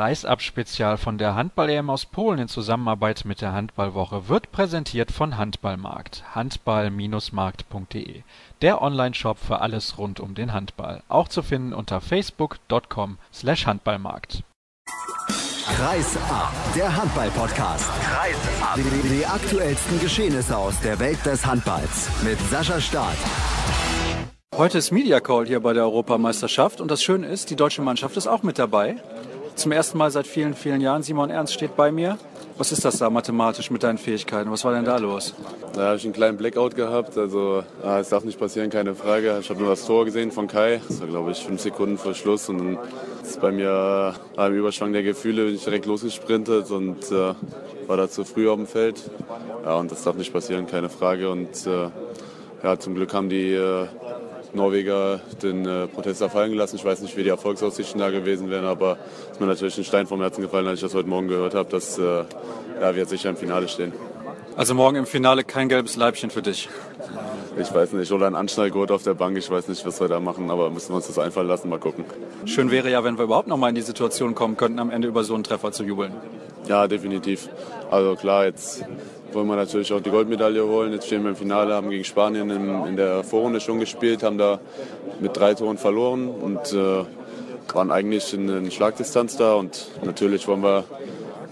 Reisab-Spezial von der Handball-EM aus Polen in Zusammenarbeit mit der Handballwoche wird präsentiert von Handballmarkt. Handball-markt.de. Der Online-Shop für alles rund um den Handball. Auch zu finden unter facebook.com slash handballmarkt. Kreis ab, der Handball-Podcast. Kreis ab. Die, die aktuellsten Geschehnisse aus der Welt des Handballs mit Sascha Staat. Heute ist Media Call hier bei der Europameisterschaft und das Schöne ist, die deutsche Mannschaft ist auch mit dabei. Zum ersten Mal seit vielen, vielen Jahren. Simon Ernst steht bei mir. Was ist das da mathematisch mit deinen Fähigkeiten? Was war denn da los? Da habe ich einen kleinen Blackout gehabt. Also es darf nicht passieren, keine Frage. Ich habe nur das Tor gesehen von Kai. Das war, glaube ich, fünf Sekunden vor Schluss. Und dann ist bei mir im Überschwang der Gefühle bin ich direkt losgesprintet und äh, war da zu früh auf dem Feld. Ja, und das darf nicht passieren, keine Frage. Und äh, ja, zum Glück haben die äh, Norweger den äh, Protest fallen gelassen. Ich weiß nicht, wie die Erfolgsaussichten da gewesen wären, aber es ist mir natürlich ein Stein vom Herzen gefallen, als ich das heute Morgen gehört habe, dass äh, ja, wir jetzt sicher im Finale stehen. Also morgen im Finale kein gelbes Leibchen für dich? Ich weiß nicht, oder ein Anschnallgurt auf der Bank. Ich weiß nicht, was wir da machen, aber müssen wir uns das einfallen lassen. Mal gucken. Schön wäre ja, wenn wir überhaupt noch mal in die Situation kommen könnten, am Ende über so einen Treffer zu jubeln. Ja, definitiv. Also klar, jetzt wollen wir natürlich auch die Goldmedaille holen. Jetzt stehen wir im Finale, haben gegen Spanien in, in der Vorrunde schon gespielt, haben da mit drei Toren verloren und äh, waren eigentlich in, in Schlagdistanz da. Und natürlich wollen wir,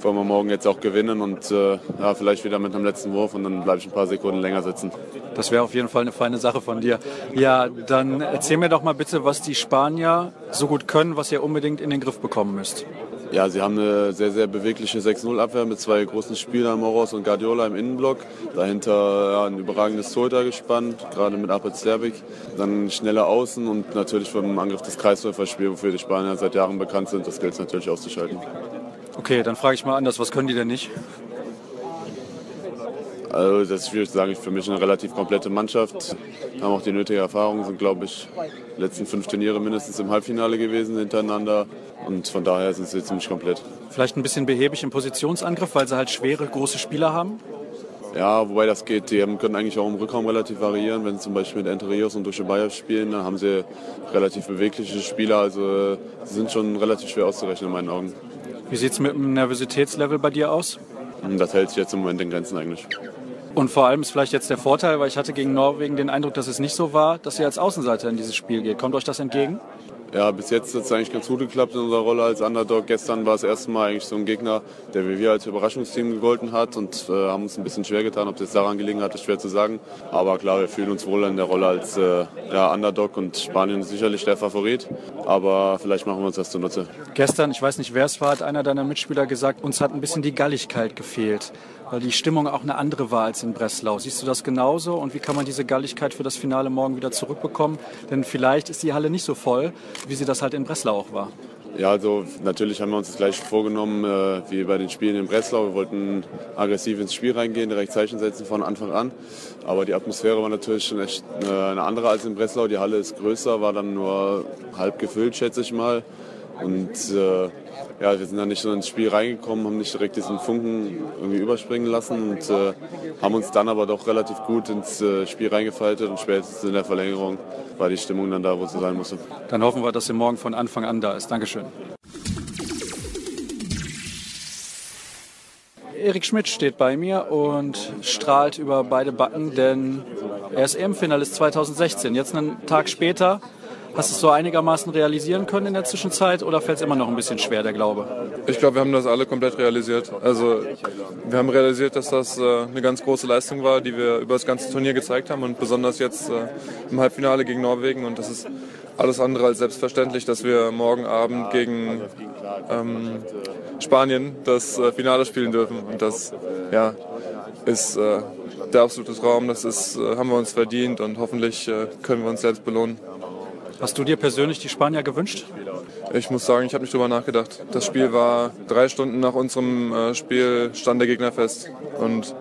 wollen wir morgen jetzt auch gewinnen und äh, ja, vielleicht wieder mit einem letzten Wurf und dann bleibe ich ein paar Sekunden länger sitzen. Das wäre auf jeden Fall eine feine Sache von dir. Ja, dann erzähl mir doch mal bitte, was die Spanier so gut können, was ihr unbedingt in den Griff bekommen müsst. Ja, sie haben eine sehr, sehr bewegliche 6-0-Abwehr mit zwei großen Spielern, Moros und Guardiola im Innenblock. Dahinter ja, ein überragendes Torhüter gespannt, gerade mit Apel Sterbik. Dann schnelle Außen und natürlich vom Angriff des Kreisläuferspiels, wofür die Spanier seit Jahren bekannt sind. Das gilt es natürlich auszuschalten. Okay, dann frage ich mal anders, was können die denn nicht? Also das ist schwierig zu sagen. Für mich eine relativ komplette Mannschaft. Haben auch die nötige Erfahrung, sind glaube ich die letzten fünf Turniere mindestens im Halbfinale gewesen hintereinander. Und von daher sind sie ziemlich komplett. Vielleicht ein bisschen behäbig im Positionsangriff, weil sie halt schwere, große Spieler haben? Ja, wobei das geht. Die können eigentlich auch im Rückraum relativ variieren. Wenn sie zum Beispiel mit Entre Rios und Dusche Bayer spielen, dann haben sie relativ bewegliche Spieler. Also sie sind schon relativ schwer auszurechnen in meinen Augen. Wie sieht es mit dem Nervositätslevel bei dir aus? Das hält sich jetzt im Moment in Grenzen eigentlich. Und vor allem ist vielleicht jetzt der Vorteil, weil ich hatte gegen Norwegen den Eindruck, dass es nicht so war, dass ihr als Außenseiter in dieses Spiel geht. Kommt euch das entgegen? Ja, bis jetzt hat es eigentlich ganz gut geklappt in unserer Rolle als Underdog. Gestern war das erste Mal eigentlich so ein Gegner, der wie wir als Überraschungsteam gegolten hat und äh, haben uns ein bisschen schwer getan. Ob das daran gelegen hat, ist schwer zu sagen. Aber klar, wir fühlen uns wohl in der Rolle als äh, ja, Underdog und Spanien ist sicherlich der Favorit. Aber vielleicht machen wir uns das zunutze. Gestern, ich weiß nicht, wer es war, hat einer deiner Mitspieler gesagt, uns hat ein bisschen die Galligkeit gefehlt weil die Stimmung auch eine andere war als in Breslau. Siehst du das genauso und wie kann man diese Galligkeit für das Finale morgen wieder zurückbekommen? Denn vielleicht ist die Halle nicht so voll, wie sie das halt in Breslau auch war. Ja, also natürlich haben wir uns das gleich vorgenommen äh, wie bei den Spielen in Breslau. Wir wollten aggressiv ins Spiel reingehen, direkt Zeichen setzen von Anfang an. Aber die Atmosphäre war natürlich schon echt äh, eine andere als in Breslau. Die Halle ist größer, war dann nur halb gefüllt, schätze ich mal. Und äh, ja, wir sind dann nicht so ins Spiel reingekommen, haben nicht direkt diesen Funken irgendwie überspringen lassen und äh, haben uns dann aber doch relativ gut ins äh, Spiel reingefaltet und spätestens in der Verlängerung war die Stimmung dann da, wo sie sein musste. Dann hoffen wir, dass sie morgen von Anfang an da ist. Dankeschön. Erik Schmidt steht bei mir und strahlt über beide Backen, denn er ist EM-Finalist 2016. Jetzt einen Tag später Hast du es so einigermaßen realisieren können in der Zwischenzeit oder fällt es immer noch ein bisschen schwer, der Glaube? Ich glaube, wir haben das alle komplett realisiert. Also wir haben realisiert, dass das äh, eine ganz große Leistung war, die wir über das ganze Turnier gezeigt haben und besonders jetzt äh, im Halbfinale gegen Norwegen. Und das ist alles andere als selbstverständlich, dass wir morgen Abend gegen ähm, Spanien das äh, Finale spielen dürfen. Und das ja, ist äh, der absolute Traum. Das ist, äh, haben wir uns verdient und hoffentlich äh, können wir uns selbst belohnen. Hast du dir persönlich die Spanier gewünscht? Ich muss sagen, ich habe nicht drüber nachgedacht. Das Spiel war drei Stunden nach unserem äh, Spiel, stand der Gegner fest. Und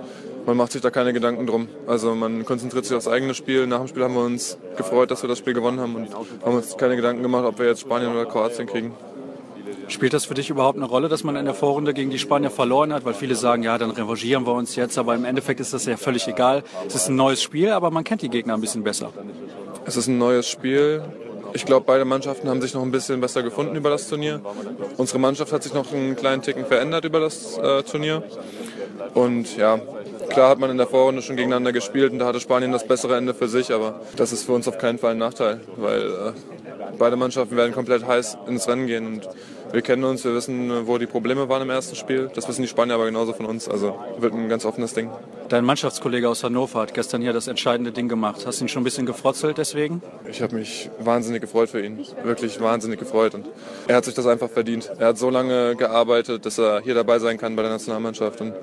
man macht sich da keine Gedanken drum. Also man konzentriert sich aufs eigene Spiel. Nach dem Spiel haben wir uns gefreut, dass wir das Spiel gewonnen haben und haben uns keine Gedanken gemacht, ob wir jetzt Spanien oder Kroatien kriegen. Spielt das für dich überhaupt eine Rolle, dass man in der Vorrunde gegen die Spanier verloren hat? Weil viele sagen, ja, dann revanchieren wir uns jetzt, aber im Endeffekt ist das ja völlig egal. Es ist ein neues Spiel, aber man kennt die Gegner ein bisschen besser. Es ist ein neues Spiel Ich glaube, beide Mannschaften haben sich noch ein bisschen besser gefunden über das Turnier. Unsere Mannschaft hat sich noch einen kleinen Ticken verändert über das äh, Turnier. Und ja, klar hat man in der Vorrunde schon gegeneinander gespielt und da hatte Spanien das bessere Ende für sich, aber das ist für uns auf keinen Fall ein Nachteil, weil äh, beide Mannschaften werden komplett heiß ins Rennen gehen und wir kennen uns, wir wissen, wo die Probleme waren im ersten Spiel. Das wissen die Spanier aber genauso von uns. Also wird ein ganz offenes Ding. Dein Mannschaftskollege aus Hannover hat gestern hier das entscheidende Ding gemacht. Hast du ihn schon ein bisschen gefrotzelt deswegen? Ich habe mich wahnsinnig gefreut für ihn. Wirklich wahnsinnig gefreut. Und er hat sich das einfach verdient. Er hat so lange gearbeitet, dass er hier dabei sein kann bei der Nationalmannschaft. Und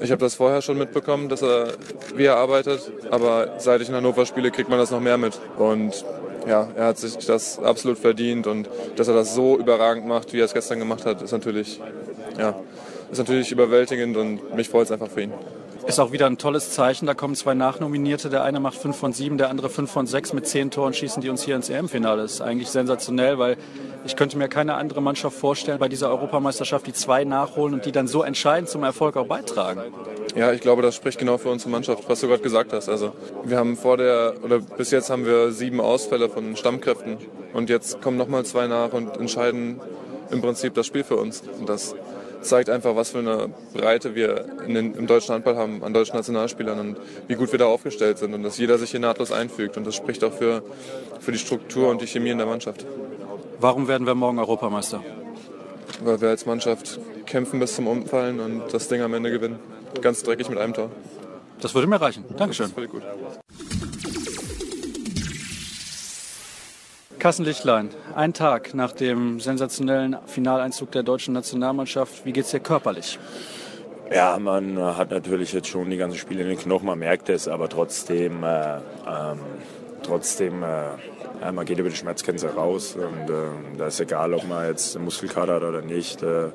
ich habe das vorher schon mitbekommen, dass er, wie er arbeitet. Aber seit ich in Hannover spiele, kriegt man das noch mehr mit. Und ja, er hat sich das absolut verdient und dass er das so überragend macht, wie er es gestern gemacht hat, ist natürlich, ja, ist natürlich überwältigend und mich freut es einfach für ihn. Ist auch wieder ein tolles Zeichen. Da kommen zwei Nachnominierte. Der eine macht 5 von 7, der andere 5 von 6 mit 10 Toren schießen die uns hier ins EM-Finale. Ist eigentlich sensationell, weil ich könnte mir keine andere Mannschaft vorstellen bei dieser Europameisterschaft, die zwei nachholen und die dann so entscheidend zum Erfolg auch beitragen. Ja, ich glaube, das spricht genau für unsere Mannschaft, was du gerade gesagt hast. Also wir haben vor der oder bis jetzt haben wir sieben Ausfälle von Stammkräften und jetzt kommen nochmal zwei nach und entscheiden im Prinzip das Spiel für uns. Und das zeigt einfach, was für eine Breite wir den, im deutschen Handball haben an deutschen Nationalspielern und wie gut wir da aufgestellt sind und dass jeder sich hier nahtlos einfügt. Und das spricht auch für, für die Struktur und die Chemie in der Mannschaft. Warum werden wir morgen Europameister? Weil wir als Mannschaft kämpfen bis zum Umfallen und das Ding am Ende gewinnen ganz dreckig mit einem Tor. Das würde mir reichen. Dankeschön. Das ist völlig gut. Carsten Lichtlein, ein Tag nach dem sensationellen Finaleinzug der deutschen Nationalmannschaft. Wie geht es dir körperlich? Ja, man hat natürlich jetzt schon die ganzen Spiele in den Knochen, man merkt es, aber trotzdem, äh, ähm, trotzdem äh, ja, man geht über die Schmerzgrenze raus und äh, da ist egal, ob man jetzt Muskelkater hat oder nicht. Äh,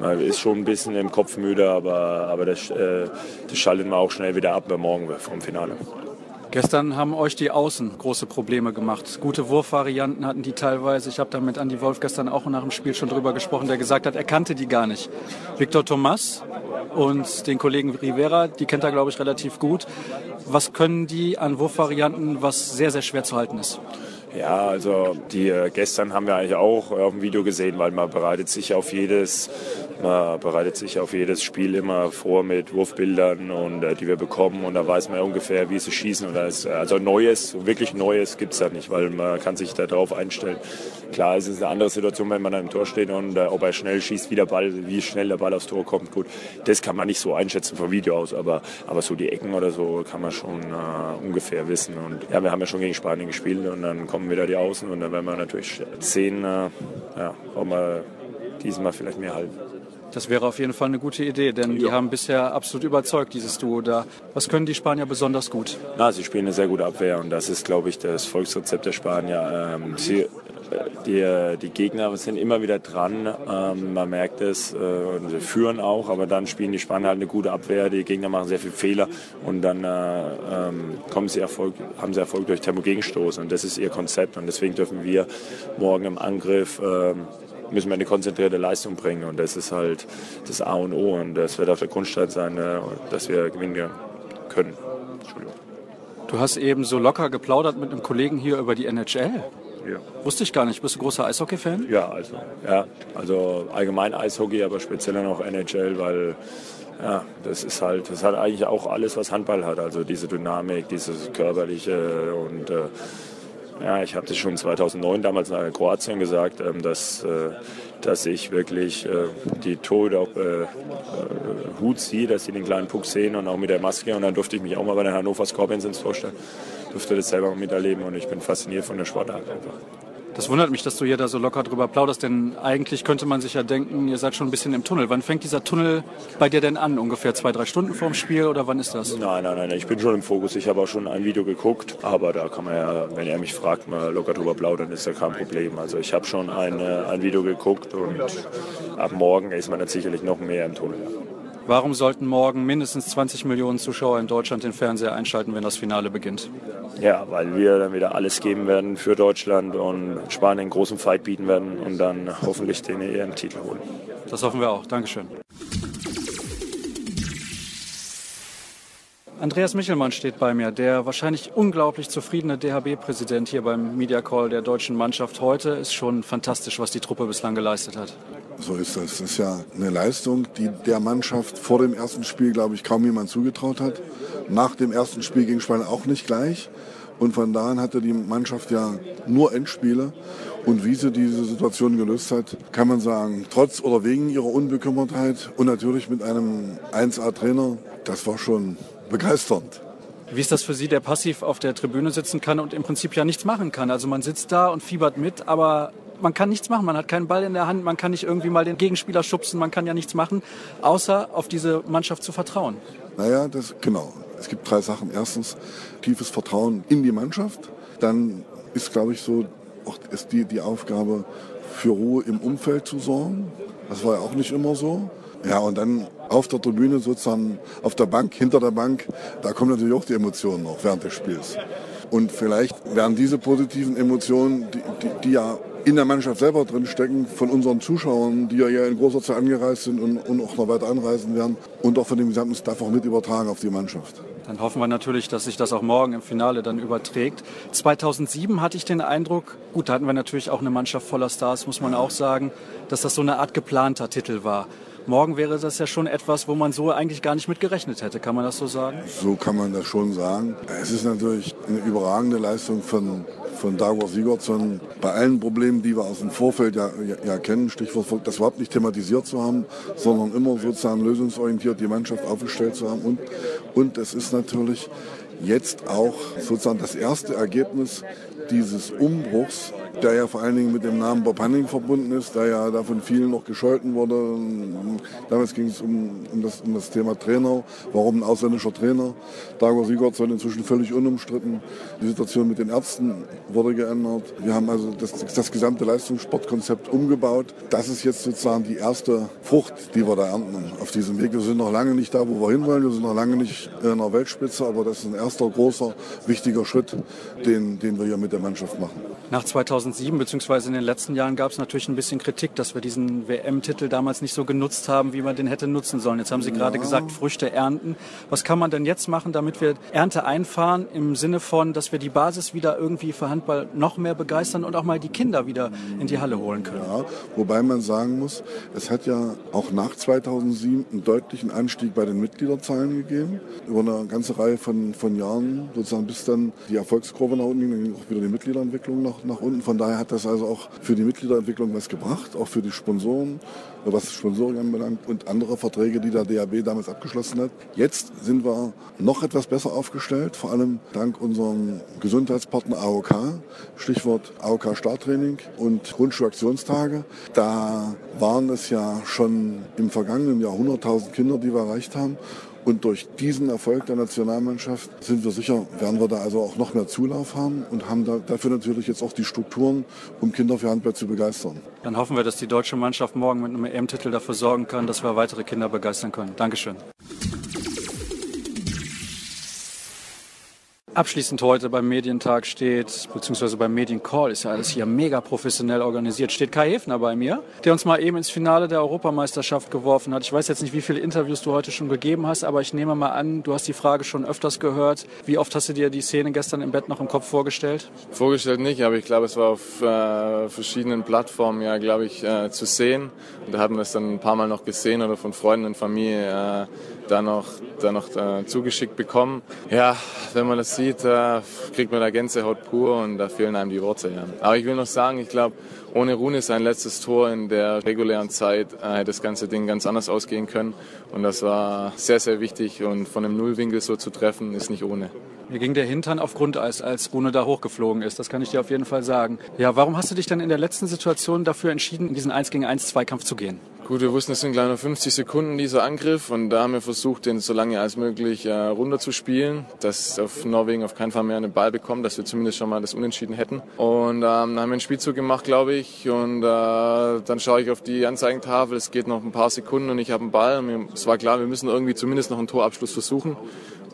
man ist schon ein bisschen im Kopf müde, aber, aber das, äh, das schaltet man auch schnell wieder ab morgen vom Finale. Gestern haben euch die Außen große Probleme gemacht. Gute Wurfvarianten hatten die teilweise. Ich habe da mit Andy Wolf gestern auch nach dem Spiel schon drüber gesprochen, der gesagt hat, er kannte die gar nicht. Victor Thomas und den Kollegen Rivera, die kennt er, glaube ich, relativ gut. Was können die an Wurfvarianten, was sehr, sehr schwer zu halten ist? Ja, also die äh, gestern haben wir eigentlich auch auf dem Video gesehen, weil man bereitet sich auf jedes, man bereitet sich auf jedes Spiel immer vor mit Wurfbildern und äh, die wir bekommen und da weiß man ungefähr, wie sie schießen. Und da ist, also Neues, wirklich Neues gibt es da nicht, weil man kann sich darauf einstellen. Klar, es ist eine andere Situation, wenn man im Tor steht und äh, ob er schnell schießt, wie der Ball, wie schnell der Ball aufs Tor kommt. Gut, das kann man nicht so einschätzen vom Video aus, aber, aber so die Ecken oder so kann man schon äh, ungefähr wissen. Und ja, wir haben ja schon gegen Spanien gespielt und dann kommen kommen wieder die Außen und dann werden wir natürlich sehen, äh, ja, ob wir diesmal vielleicht mehr halten. Das wäre auf jeden Fall eine gute Idee, denn ja. die haben bisher absolut überzeugt, dieses Duo da. Was können die Spanier besonders gut? Na, sie spielen eine sehr gute Abwehr und das ist, glaube ich, das Volksrezept der Spanier. Ähm, sie die, die Gegner sind immer wieder dran, ähm, man merkt es, äh, und sie führen auch, aber dann spielen die Spanier halt eine gute Abwehr, die Gegner machen sehr viele Fehler und dann äh, ähm, kommen sie Erfolg, haben sie Erfolg durch Tempo-Gegenstoß und das ist ihr Konzept und deswegen dürfen wir morgen im Angriff ähm, müssen wir eine konzentrierte Leistung bringen und das ist halt das A und O und das wird auf der Grundstein sein, äh, dass wir gewinnen können. Entschuldigung. Du hast eben so locker geplaudert mit einem Kollegen hier über die NHL. Ja. Wusste ich gar nicht. Bist du großer Eishockey-Fan? Ja, also, ja, also allgemein Eishockey, aber speziell noch NHL, weil ja, das ist halt, das hat eigentlich auch alles, was Handball hat. Also diese Dynamik, dieses körperliche und äh, ja, ich habe das schon 2009 damals nach Kroatien gesagt, ähm, dass, äh, dass ich wirklich äh, die Tode auf äh, Hut ziehe, dass sie den kleinen Puck sehen und auch mit der Maske. Und dann durfte ich mich auch mal bei den Hannover Scorpions ins vorstellen. Durfte das selber miterleben und ich bin fasziniert von der Sportart einfach. Das wundert mich, dass du hier da so locker drüber plauderst, denn eigentlich könnte man sich ja denken, ihr seid schon ein bisschen im Tunnel. Wann fängt dieser Tunnel bei dir denn an? Ungefähr zwei, drei Stunden vorm Spiel oder wann ist das? Nein, nein, nein, ich bin schon im Fokus. Ich habe auch schon ein Video geguckt, aber da kann man ja, wenn er mich fragt, mal locker drüber plaudern, ist ja kein Problem. Also ich habe schon ein, ein Video geguckt und ab morgen ist man dann sicherlich noch mehr im Tunnel. Warum sollten morgen mindestens 20 Millionen Zuschauer in Deutschland den Fernseher einschalten, wenn das Finale beginnt? Ja, weil wir dann wieder alles geben werden für Deutschland und Spanien einen großen Fight bieten werden und dann hoffentlich den EM-Titel holen. Das hoffen wir auch. Dankeschön. Andreas Michelmann steht bei mir, der wahrscheinlich unglaublich zufriedene DHB-Präsident hier beim Media Call der deutschen Mannschaft. Heute ist schon fantastisch, was die Truppe bislang geleistet hat. So ist das. Das ist ja eine Leistung, die der Mannschaft vor dem ersten Spiel, glaube ich, kaum jemand zugetraut hat. Nach dem ersten Spiel gegen Spanien auch nicht gleich. Und von da an hatte die Mannschaft ja nur Endspiele. Und wie sie diese Situation gelöst hat, kann man sagen, trotz oder wegen ihrer Unbekümmertheit und natürlich mit einem 1A-Trainer, das war schon begeisternd. Wie ist das für Sie, der passiv auf der Tribüne sitzen kann und im Prinzip ja nichts machen kann? Also man sitzt da und fiebert mit, aber man kann nichts machen. Man hat keinen Ball in der Hand, man kann nicht irgendwie mal den Gegenspieler schubsen, man kann ja nichts machen, außer auf diese Mannschaft zu vertrauen. Naja, das, genau. Es gibt drei Sachen. Erstens tiefes Vertrauen in die Mannschaft. Dann ist, glaube ich, so auch ist die, die Aufgabe, für Ruhe im Umfeld zu sorgen. Das war ja auch nicht immer so. Ja, und dann auf der Tribüne sozusagen, auf der Bank, hinter der Bank, da kommen natürlich auch die Emotionen noch während des Spiels. Und vielleicht werden diese positiven Emotionen, die, die, die ja in der Mannschaft selber drin stecken, von unseren Zuschauern, die ja in großer Zahl angereist sind und, und auch noch weiter anreisen werden und auch von dem gesamten Staff auch mit übertragen auf die Mannschaft. Dann hoffen wir natürlich, dass sich das auch morgen im Finale dann überträgt. 2007 hatte ich den Eindruck, gut, da hatten wir natürlich auch eine Mannschaft voller Stars, muss man auch sagen, dass das so eine Art geplanter Titel war. Morgen wäre das ja schon etwas, wo man so eigentlich gar nicht mit gerechnet hätte. Kann man das so sagen? So kann man das schon sagen. Es ist natürlich eine überragende Leistung von, von Dagor Sigurdsson. Bei allen Problemen, die wir aus dem Vorfeld ja, ja, ja kennen, Stichwort, das überhaupt nicht thematisiert zu haben, sondern immer sozusagen lösungsorientiert die Mannschaft aufgestellt zu haben. Und, und es ist natürlich jetzt auch sozusagen das erste Ergebnis dieses Umbruchs, der ja vor allen Dingen mit dem Namen Bob Hanning verbunden ist, der ja da von vielen noch gescholten wurde. Damals ging es um, um, das, um das Thema Trainer. Warum ein ausländischer Trainer? Dagor Sigurdsson inzwischen völlig unumstritten. Die Situation mit den Ärzten wurde geändert. Wir haben also das, das gesamte Leistungssportkonzept umgebaut. Das ist jetzt sozusagen die erste Frucht, die wir da ernten auf diesem Weg. Wir sind noch lange nicht da, wo wir hinwollen. Wir sind noch lange nicht in der Weltspitze, aber das ist ein erster großer, wichtiger Schritt, den, den wir hier mit der Mannschaft machen. Nach 2007 beziehungsweise in den letzten Jahren gab es natürlich ein bisschen Kritik, dass wir diesen WM-Titel damals nicht so genutzt haben, wie man den hätte nutzen sollen. Jetzt haben Sie ja. gerade gesagt, Früchte ernten. Was kann man denn jetzt machen, damit wir Ernte einfahren im Sinne von, dass wir die Basis wieder irgendwie für Handball noch mehr begeistern und auch mal die Kinder wieder in die Halle holen können? Ja, wobei man sagen muss, es hat ja auch nach 2007 einen deutlichen Anstieg bei den Mitgliederzahlen gegeben. Über eine ganze Reihe von, von Jahren, sozusagen bis dann die Erfolgskurve nach unten ging, dann ging auch wieder die Mitgliederentwicklung nach, nach unten. Von daher hat das also auch für die Mitgliederentwicklung was gebracht, auch für die Sponsoren, was Sponsoring anbelangt und andere Verträge, die der DAB damals abgeschlossen hat. Jetzt sind wir noch etwas besser aufgestellt, vor allem dank unserem Gesundheitspartner AOK, Stichwort AOK Starttraining und Grundschulaktionstage. Da waren es ja schon im vergangenen Jahr 100.000 Kinder, die wir erreicht haben. Und durch diesen Erfolg der Nationalmannschaft sind wir sicher, werden wir da also auch noch mehr Zulauf haben und haben da, dafür natürlich jetzt auch die Strukturen, um Kinder für Handball zu begeistern. Dann hoffen wir, dass die deutsche Mannschaft morgen mit einem EM-Titel dafür sorgen kann, dass wir weitere Kinder begeistern können. Dankeschön. Abschließend heute beim Medientag steht, beziehungsweise beim Mediencall ist ja alles hier mega professionell organisiert, steht Kai Hefner bei mir, der uns mal eben ins Finale der Europameisterschaft geworfen hat. Ich weiß jetzt nicht, wie viele Interviews du heute schon gegeben hast, aber ich nehme mal an, du hast die Frage schon öfters gehört. Wie oft hast du dir die Szene gestern im Bett noch im Kopf vorgestellt? Vorgestellt nicht, aber ich glaube, es war auf äh, verschiedenen Plattformen ja, glaube ich, äh, zu sehen. Und da haben wir es dann ein paar Mal noch gesehen oder von Freunden und Familie. Äh, da noch, da noch äh, zugeschickt bekommen. Ja, wenn man das sieht, äh, kriegt man da Gänsehaut pur und da fehlen einem die Worte. Ja. Aber ich will noch sagen, ich glaube, ohne Rune sein letztes Tor in der regulären Zeit äh, hätte das ganze Ding ganz anders ausgehen können. Und das war sehr, sehr wichtig. Und von einem Nullwinkel so zu treffen, ist nicht ohne. Mir ging der Hintern auf Grundeis, als Rune da hochgeflogen ist. Das kann ich dir auf jeden Fall sagen. Ja, warum hast du dich dann in der letzten Situation dafür entschieden, in diesen 1 gegen 1 Zweikampf zu gehen? Gut, wir wussten, es sind noch 50 Sekunden dieser Angriff und da haben wir versucht, den so lange als möglich äh, runterzuspielen, dass auf Norwegen auf keinen Fall mehr einen Ball bekommt, dass wir zumindest schon mal das Unentschieden hätten. Und ähm, dann haben wir einen Spielzug gemacht, glaube ich, und äh, dann schaue ich auf die Anzeigentafel, es geht noch ein paar Sekunden und ich habe einen Ball. Und es war klar, wir müssen irgendwie zumindest noch einen Torabschluss versuchen.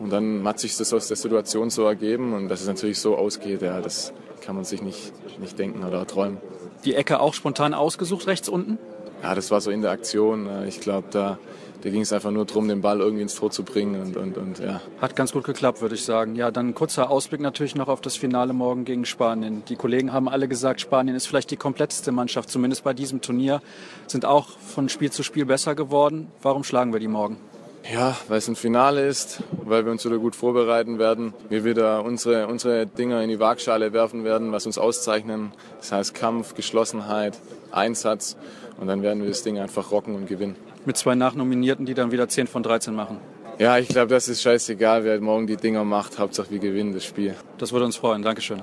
Und dann hat sich das aus der Situation so ergeben und dass es natürlich so ausgeht, ja, das kann man sich nicht, nicht denken oder träumen. Die Ecke auch spontan ausgesucht, rechts unten? Ja, das war so in der Aktion. Äh, ich glaube, da, da ging es einfach nur darum, den Ball irgendwie ins Tor zu bringen und, und, und ja. Hat ganz gut geklappt, würde ich sagen. Ja, dann ein kurzer Ausblick natürlich noch auf das Finale morgen gegen Spanien. Die Kollegen haben alle gesagt, Spanien ist vielleicht die kompletteste Mannschaft, zumindest bei diesem Turnier, sind auch von Spiel zu Spiel besser geworden. Warum schlagen wir die morgen? Ja, weil es ein Finale ist, weil wir uns wieder gut vorbereiten werden, wir wieder unsere, unsere Dinger in die Waagschale werfen werden, was uns auszeichnen. Das heißt Kampf, Geschlossenheit, Einsatz und dann werden wir das Ding einfach rocken und gewinnen. Mit zwei Nachnominierten, die dann wieder 10 von 13 machen. Ja, ich glaube, das ist scheißegal, wer morgen die Dinger macht. Hauptsache wir gewinnen das Spiel. Das würde uns freuen. Dankeschön.